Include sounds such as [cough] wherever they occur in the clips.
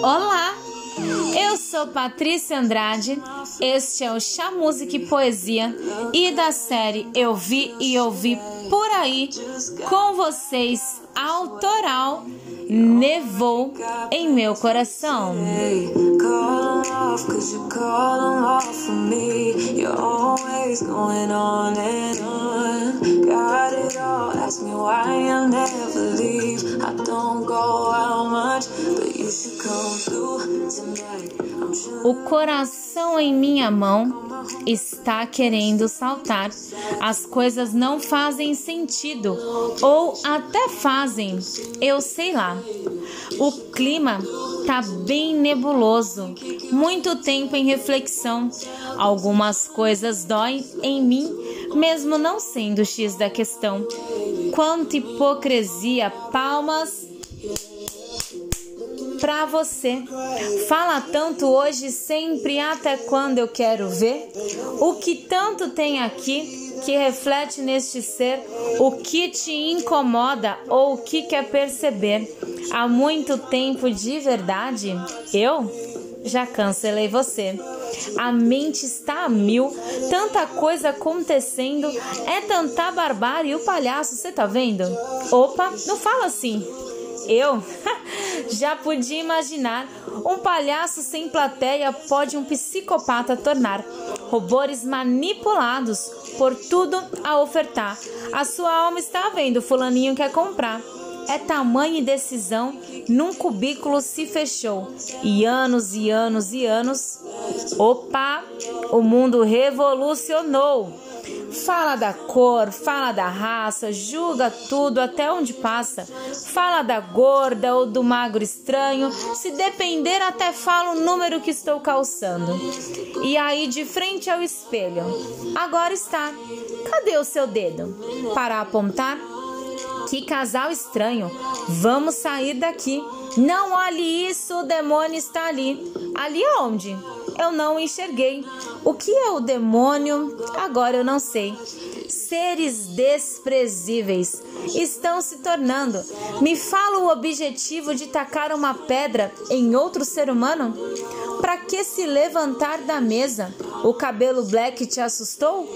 Olá, eu sou Patrícia Andrade, este é o Chá Música e Poesia e da série Eu Vi e Ouvi Por Aí com vocês, autoral Nevou em Meu Coração. Ask me why I never leave. I don't go out much, but you should come through tonight. O coração em minha mão está querendo saltar. As coisas não fazem sentido, ou até fazem, eu sei lá. O clima tá bem nebuloso, muito tempo em reflexão. Algumas coisas doem em mim, mesmo não sendo X da questão. Quanta hipocrisia, palmas pra você. Fala tanto hoje, sempre, até quando eu quero ver. O que tanto tem aqui que reflete neste ser, o que te incomoda ou o que quer perceber. Há muito tempo de verdade, eu já cancelei você. A mente está a mil, tanta coisa acontecendo, é tanta barbárie. E o palhaço, você tá vendo? Opa, não fala assim. Eu [laughs] já podia imaginar um palhaço sem plateia pode um psicopata tornar. Robôs manipulados por tudo a ofertar. A sua alma está vendo, fulaninho quer comprar. É tamanha indecisão, num cubículo se fechou. E anos e anos e anos. Opa, o mundo revolucionou. Fala da cor, fala da raça, julga tudo até onde passa. Fala da gorda ou do magro estranho, se depender até fala o número que estou calçando. E aí de frente ao espelho. Agora está. Cadê o seu dedo? Para apontar? Que casal estranho. Vamos sair daqui. Não olhe isso, o demônio está ali. Ali onde? Eu não enxerguei. O que é o demônio? Agora eu não sei. Seres desprezíveis estão se tornando. Me fala o objetivo de tacar uma pedra em outro ser humano? Para que se levantar da mesa? O cabelo black te assustou?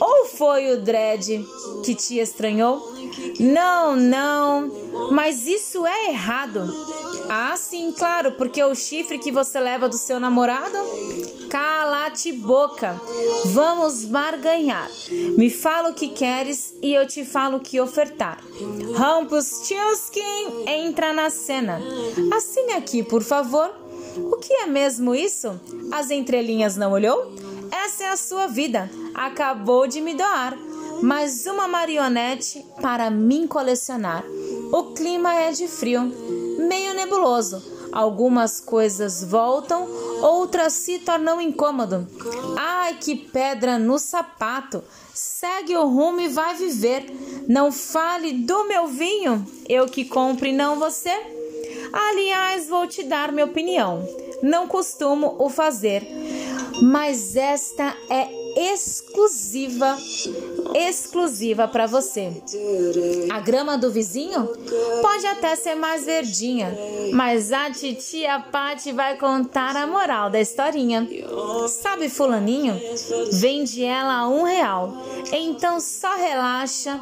Ou foi o dread que te estranhou? Não, não, mas isso é errado. Ah, sim, claro, porque o chifre que você leva do seu namorado? Cala-te boca. Vamos barganhar. Me fala o que queres e eu te falo o que ofertar. Rumpelstiltskin entra na cena. Assine aqui, por favor. O que é mesmo isso? As entrelinhas não olhou? Essa é a sua vida. Acabou de me doar mais uma marionete para mim colecionar. O clima é de frio, meio nebuloso. Algumas coisas voltam, outras se tornam incômodo. Ai, que pedra no sapato! Segue o rumo e vai viver. Não fale do meu vinho, eu que compre, não você. Aliás, vou te dar minha opinião. Não costumo o fazer, mas esta é exclusiva, exclusiva para você. A grama do vizinho pode até ser mais verdinha, mas a titia Pati vai contar a moral da historinha. Sabe fulaninho? Vende ela a um real. Então só relaxa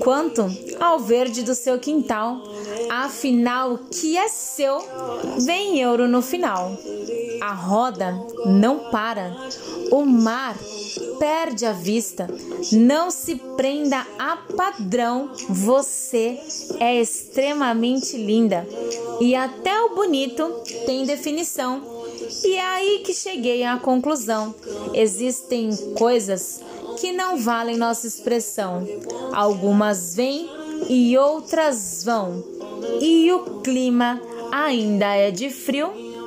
quanto ao verde do seu quintal. Afinal, o que é seu vem euro no final. A roda não para. O mar perde a vista. Não se prenda a padrão. Você é extremamente linda. E até o bonito tem definição. E é aí que cheguei à conclusão. Existem coisas que não valem nossa expressão. Algumas vêm e outras vão. E o clima ainda é de frio